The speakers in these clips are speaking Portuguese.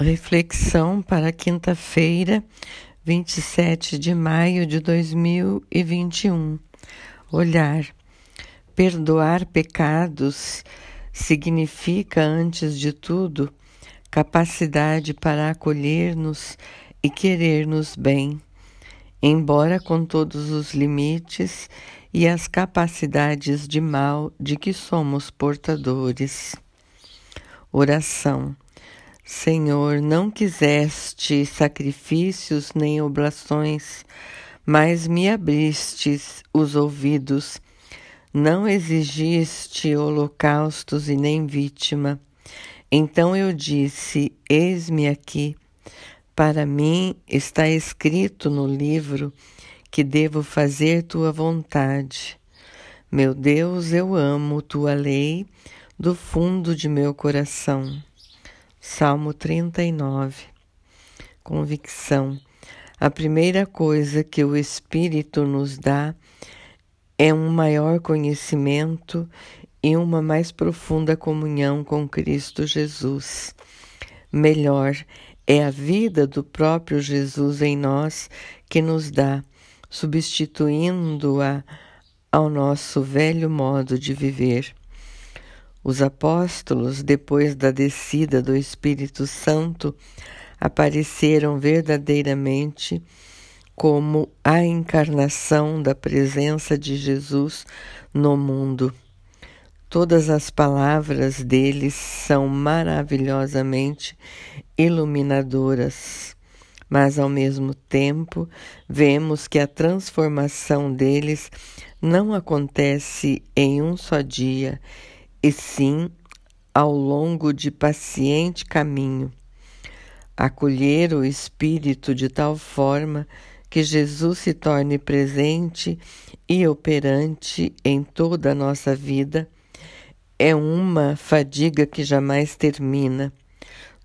Reflexão para quinta-feira, 27 de maio de 2021. Olhar. Perdoar pecados significa, antes de tudo, capacidade para acolher-nos e querer-nos bem, embora com todos os limites e as capacidades de mal de que somos portadores. Oração. Senhor, não quiseste sacrifícios nem oblações, mas me abristes os ouvidos. Não exigiste holocaustos e nem vítima. Então eu disse: Eis-me aqui. Para mim está escrito no livro que devo fazer tua vontade. Meu Deus, eu amo tua lei do fundo de meu coração. Salmo 39. Convicção. A primeira coisa que o Espírito nos dá é um maior conhecimento e uma mais profunda comunhão com Cristo Jesus. Melhor é a vida do próprio Jesus em nós que nos dá, substituindo-a ao nosso velho modo de viver. Os apóstolos, depois da descida do Espírito Santo, apareceram verdadeiramente como a encarnação da presença de Jesus no mundo. Todas as palavras deles são maravilhosamente iluminadoras, mas ao mesmo tempo vemos que a transformação deles não acontece em um só dia e sim ao longo de paciente caminho. Acolher o Espírito de tal forma que Jesus se torne presente e operante em toda a nossa vida é uma fadiga que jamais termina,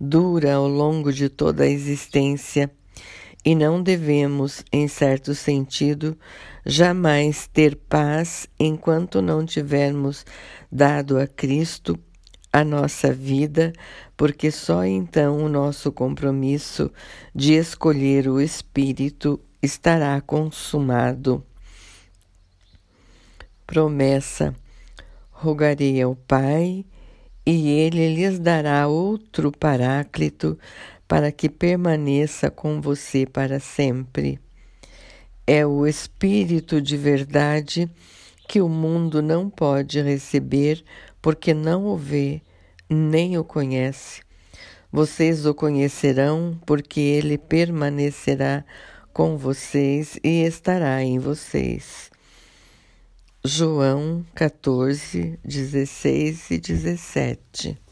dura ao longo de toda a existência e não devemos, em certo sentido, jamais ter paz enquanto não tivermos dado a Cristo a nossa vida, porque só então o nosso compromisso de escolher o Espírito estará consumado. Promessa: rogarei ao Pai, e ele lhes dará outro Paráclito para que permaneça com você para sempre. É o Espírito de verdade que o mundo não pode receber porque não o vê nem o conhece. Vocês o conhecerão porque ele permanecerá com vocês e estará em vocês. João 14, 16 e 17